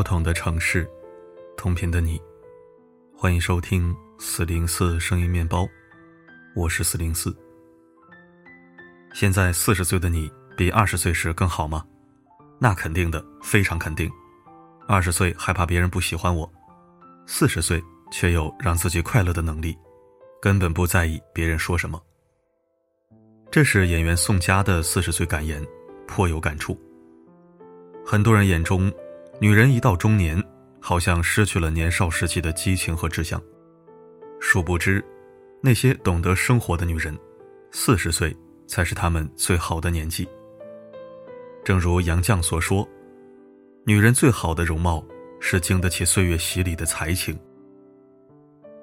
不同的城市，同频的你，欢迎收听四零四声音面包，我是四零四。现在四十岁的你比二十岁时更好吗？那肯定的，非常肯定。二十岁害怕别人不喜欢我，四十岁却有让自己快乐的能力，根本不在意别人说什么。这是演员宋佳的四十岁感言，颇有感触。很多人眼中，女人一到中年，好像失去了年少时期的激情和志向。殊不知，那些懂得生活的女人，四十岁才是她们最好的年纪。正如杨绛所说：“女人最好的容貌，是经得起岁月洗礼的才情。”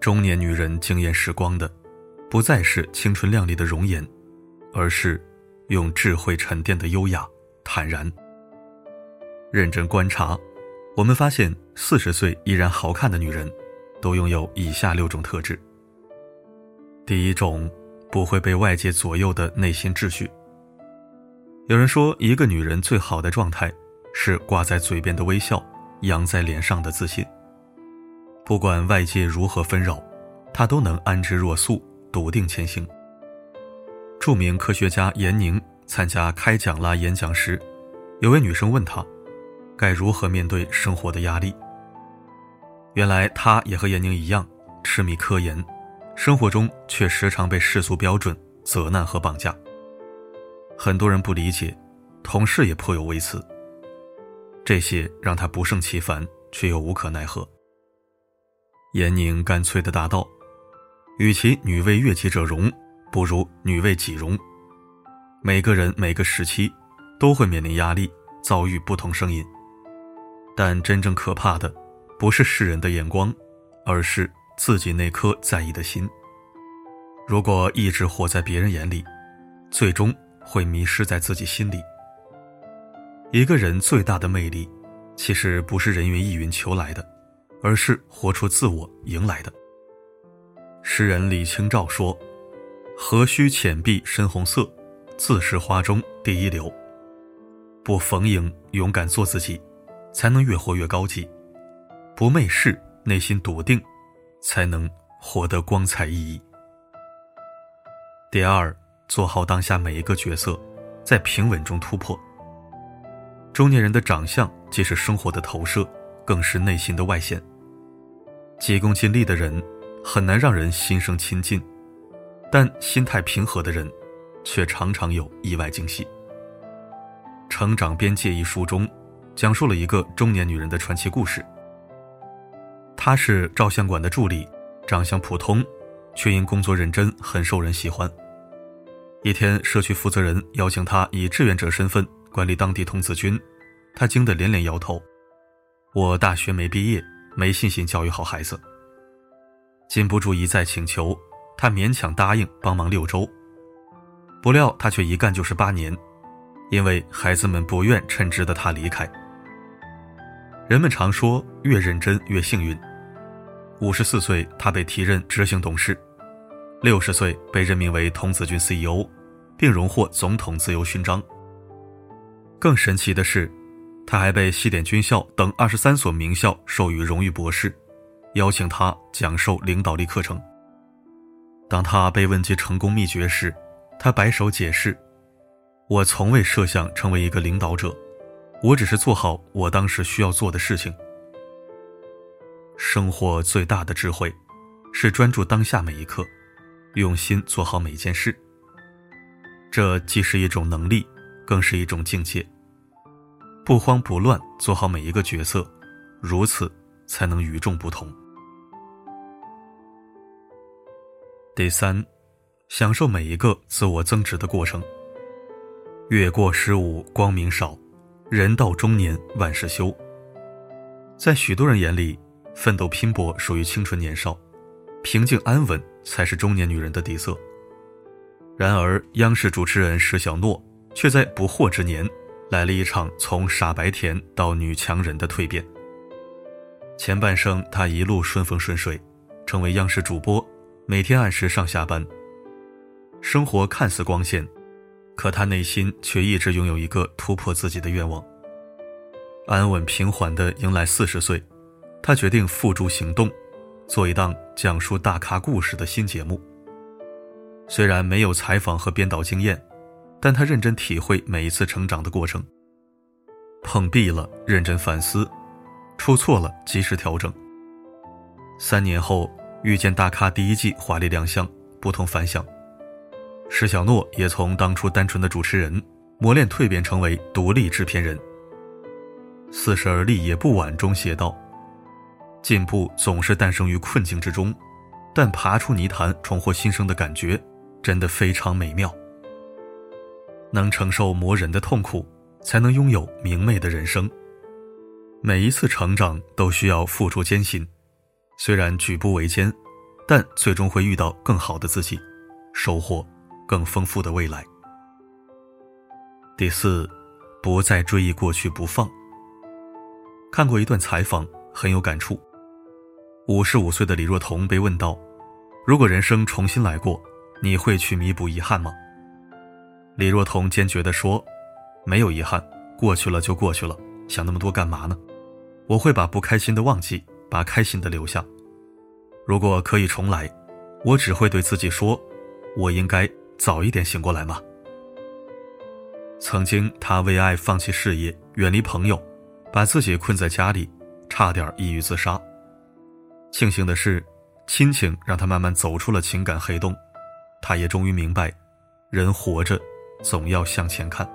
中年女人惊艳时光的，不再是青春靓丽的容颜。而是用智慧沉淀的优雅、坦然。认真观察，我们发现四十岁依然好看的女人，都拥有以下六种特质。第一种，不会被外界左右的内心秩序。有人说，一个女人最好的状态，是挂在嘴边的微笑，扬在脸上的自信。不管外界如何纷扰，她都能安之若素，笃定前行。著名科学家闫宁参加开讲啦演讲时，有位女生问他，该如何面对生活的压力。原来他也和闫宁一样痴迷科研，生活中却时常被世俗标准责难和绑架。很多人不理解，同事也颇有微词。这些让他不胜其烦，却又无可奈何。闫宁干脆的答道：“与其女为悦己者容。”不如女为己容。每个人每个时期都会面临压力，遭遇不同声音。但真正可怕的，不是世人的眼光，而是自己那颗在意的心。如果一直活在别人眼里，最终会迷失在自己心里。一个人最大的魅力，其实不是人云亦云求来的，而是活出自我迎来的。诗人李清照说。何须浅碧深红色，自是花中第一流。不逢迎，勇敢做自己，才能越活越高级；不媚世，内心笃定，才能活得光彩熠熠。第二，做好当下每一个角色，在平稳中突破。中年人的长相既是生活的投射，更是内心的外显。急功近利的人，很难让人心生亲近。但心态平和的人，却常常有意外惊喜。《成长边界》一书中，讲述了一个中年女人的传奇故事。她是照相馆的助理，长相普通，却因工作认真，很受人喜欢。一天，社区负责人邀请她以志愿者身份管理当地童子军，她惊得连连摇头：“我大学没毕业，没信心教育好孩子。”禁不住一再请求。他勉强答应帮忙六周，不料他却一干就是八年，因为孩子们不愿称职的他离开。人们常说越认真越幸运。五十四岁，他被提任执行董事；六十岁被任命为童子军 CEO，并荣获总统自由勋章。更神奇的是，他还被西点军校等二十三所名校授予荣誉博士，邀请他讲授领导力课程。当他被问及成功秘诀时，他摆手解释：“我从未设想成为一个领导者，我只是做好我当时需要做的事情。生活最大的智慧，是专注当下每一刻，用心做好每一件事。这既是一种能力，更是一种境界。不慌不乱做好每一个角色，如此才能与众不同。”第三，享受每一个自我增值的过程。月过十五，光明少；人到中年，万事休。在许多人眼里，奋斗拼搏属于青春年少，平静安稳才是中年女人的底色。然而，央视主持人石小诺却在不惑之年，来了一场从傻白甜到女强人的蜕变。前半生，她一路顺风顺水，成为央视主播。每天按时上下班，生活看似光鲜，可他内心却一直拥有一个突破自己的愿望。安稳平缓地迎来四十岁，他决定付诸行动，做一档讲述大咖故事的新节目。虽然没有采访和编导经验，但他认真体会每一次成长的过程。碰壁了，认真反思；出错了，及时调整。三年后，遇见大咖第一季华丽亮相，不同凡响。施小诺也从当初单纯的主持人，磨练蜕变成为独立制片人。四十而立也不晚中写道：“进步总是诞生于困境之中，但爬出泥潭重获新生的感觉，真的非常美妙。能承受磨人的痛苦，才能拥有明媚的人生。每一次成长都需要付出艰辛，虽然举步维艰，但最终会遇到更好的自己，收获更丰富的未来。第四，不再追忆过去不放。”看过一段采访，很有感触。五十五岁的李若彤被问到：“如果人生重新来过，你会去弥补遗憾吗？”李若彤坚决地说：“没有遗憾，过去了就过去了，想那么多干嘛呢？我会把不开心的忘记，把开心的留下。如果可以重来，我只会对自己说：我应该早一点醒过来吗？”曾经，他为爱放弃事业，远离朋友。把自己困在家里，差点抑郁自杀。庆幸的是，亲情让他慢慢走出了情感黑洞，他也终于明白，人活着总要向前看。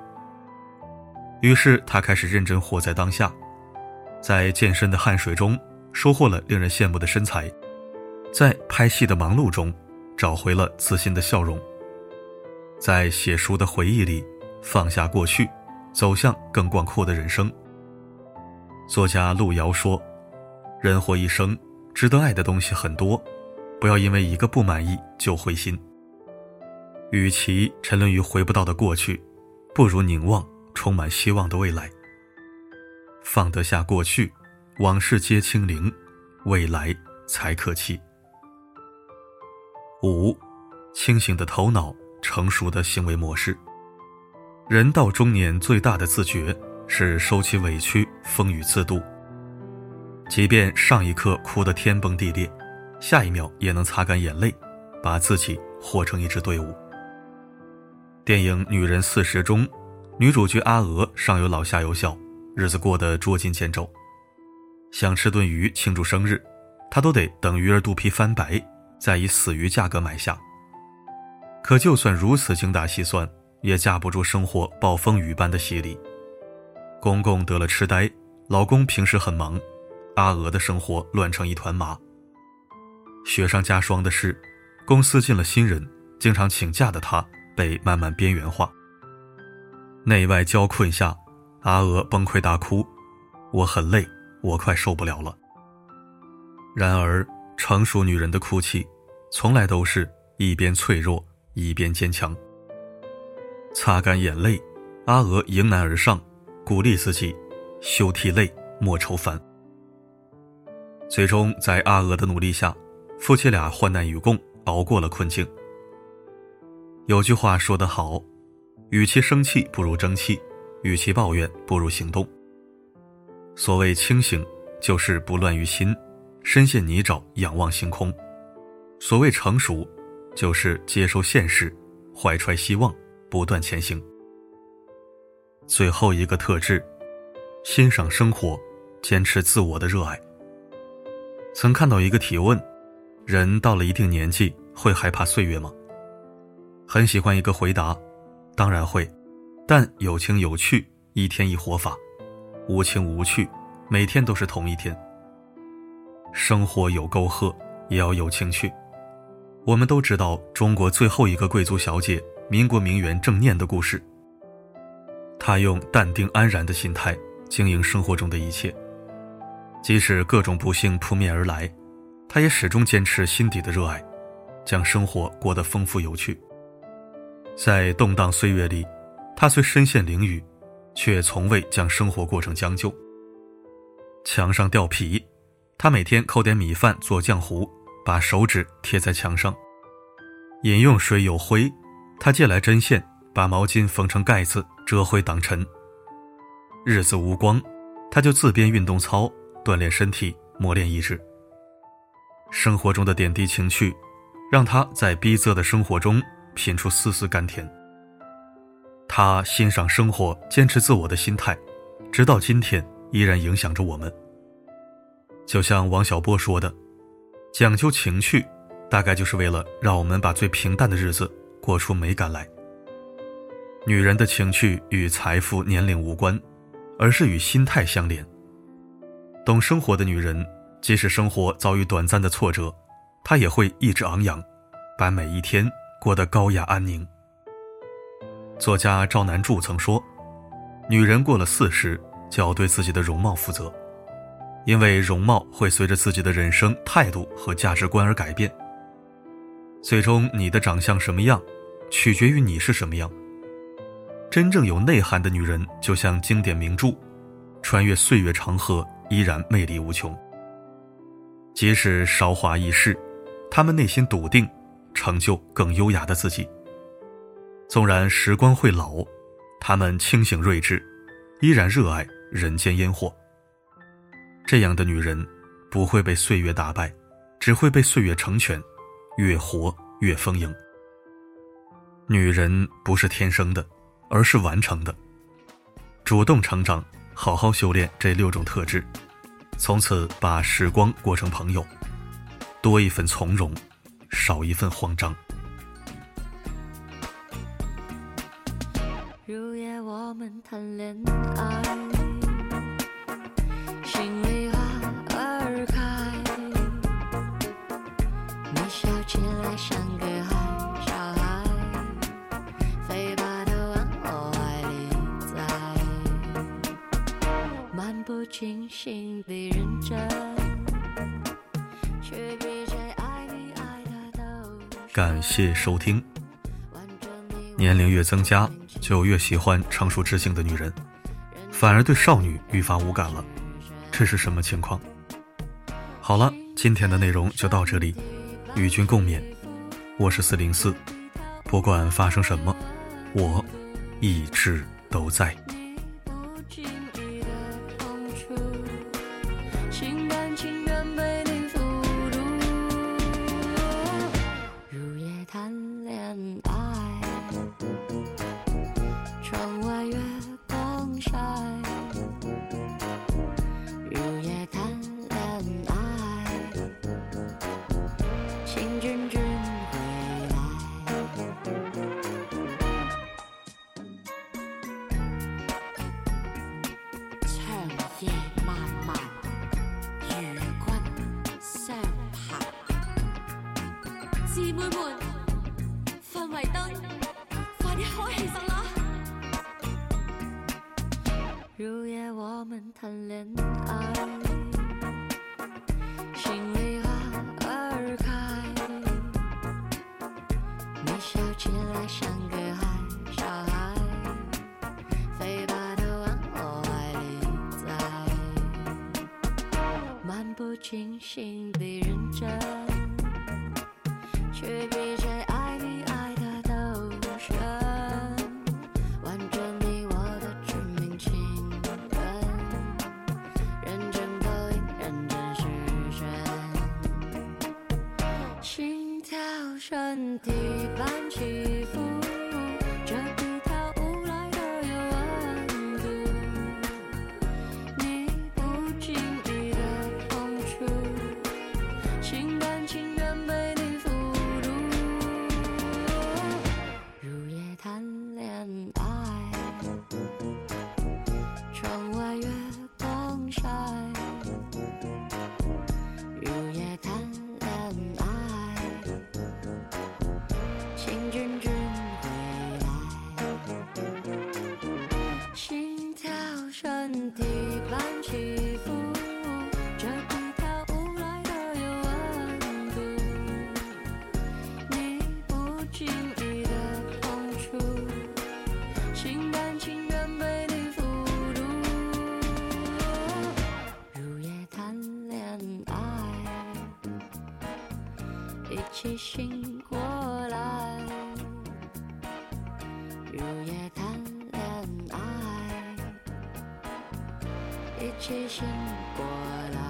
于是他开始认真活在当下，在健身的汗水中收获了令人羡慕的身材，在拍戏的忙碌中找回了自信的笑容，在写书的回忆里放下过去，走向更广阔的人生。作家路遥说：“人活一生，值得爱的东西很多，不要因为一个不满意就灰心。与其沉沦于回不到的过去，不如凝望充满希望的未来。放得下过去，往事皆清零，未来才可期。”五，清醒的头脑，成熟的行为模式。人到中年，最大的自觉。是收起委屈，风雨自度。即便上一刻哭得天崩地裂，下一秒也能擦干眼泪，把自己活成一支队伍。电影《女人四十》中，女主角阿娥上有老下有小，日子过得捉襟见肘。想吃顿鱼庆祝生日，她都得等鱼儿肚皮翻白，再以死鱼价格买下。可就算如此精打细算，也架不住生活暴风雨般的洗礼。公公得了痴呆，老公平时很忙，阿娥的生活乱成一团麻。雪上加霜的是，公司进了新人，经常请假的她被慢慢边缘化。内外交困下，阿娥崩溃大哭：“我很累，我快受不了了。”然而，成熟女人的哭泣，从来都是一边脆弱一边坚强。擦干眼泪，阿娥迎难而上。鼓励自己，休涕泪，莫愁烦。最终，在阿娥的努力下，夫妻俩患难与共，熬过了困境。有句话说得好：“与其生气，不如争气；与其抱怨，不如行动。”所谓清醒，就是不乱于心，深陷泥沼，仰望星空；所谓成熟，就是接受现实，怀揣希望，不断前行。最后一个特质，欣赏生活，坚持自我的热爱。曾看到一个提问：人到了一定年纪会害怕岁月吗？很喜欢一个回答：当然会，但有情有趣，一天一活法；无情无趣，每天都是同一天。生活有沟壑，也要有情趣。我们都知道中国最后一个贵族小姐，民国名媛郑念的故事。她用淡定安然的心态经营生活中的一切，即使各种不幸扑面而来，她也始终坚持心底的热爱，将生活过得丰富有趣。在动荡岁月里，她虽身陷囹圄，却从未将生活过成将就。墙上掉皮，她每天抠点米饭做浆糊，把手指贴在墙上。饮用水有灰，他借来针线。把毛巾缝成盖子，遮灰挡尘。日子无光，他就自编运动操，锻炼身体，磨练意志。生活中的点滴情趣，让他在逼仄的生活中品出丝丝甘甜。他欣赏生活、坚持自我的心态，直到今天依然影响着我们。就像王小波说的：“讲究情趣，大概就是为了让我们把最平淡的日子过出美感来。”女人的情趣与财富、年龄无关，而是与心态相连。懂生活的女人，即使生活遭遇短暂的挫折，她也会意志昂扬，把每一天过得高雅安宁。作家赵南柱曾说：“女人过了四十，就要对自己的容貌负责，因为容貌会随着自己的人生态度和价值观而改变。最终，你的长相什么样，取决于你是什么样。”真正有内涵的女人，就像经典名著，穿越岁月长河，依然魅力无穷。即使韶华易逝，她们内心笃定，成就更优雅的自己。纵然时光会老，她们清醒睿智，依然热爱人间烟火。这样的女人，不会被岁月打败，只会被岁月成全，越活越丰盈。女人不是天生的。而是完成的。主动成长，好好修炼这六种特质，从此把时光过成朋友，多一份从容，少一份慌张。入夜我们谈恋爱，感谢收听。年龄越增加，就越喜欢成熟知性的女人，反而对少女愈发无感了，这是什么情况？好了，今天的内容就到这里，与君共勉。我是四零四，不管发生什么，我一直都在。我们谈恋爱，心里花儿开，你笑起来像个孩小孩，飞吧都往我怀里栽，漫不经心地认真。却比身体般起一起醒过来，如夜谈恋爱，一起醒过来。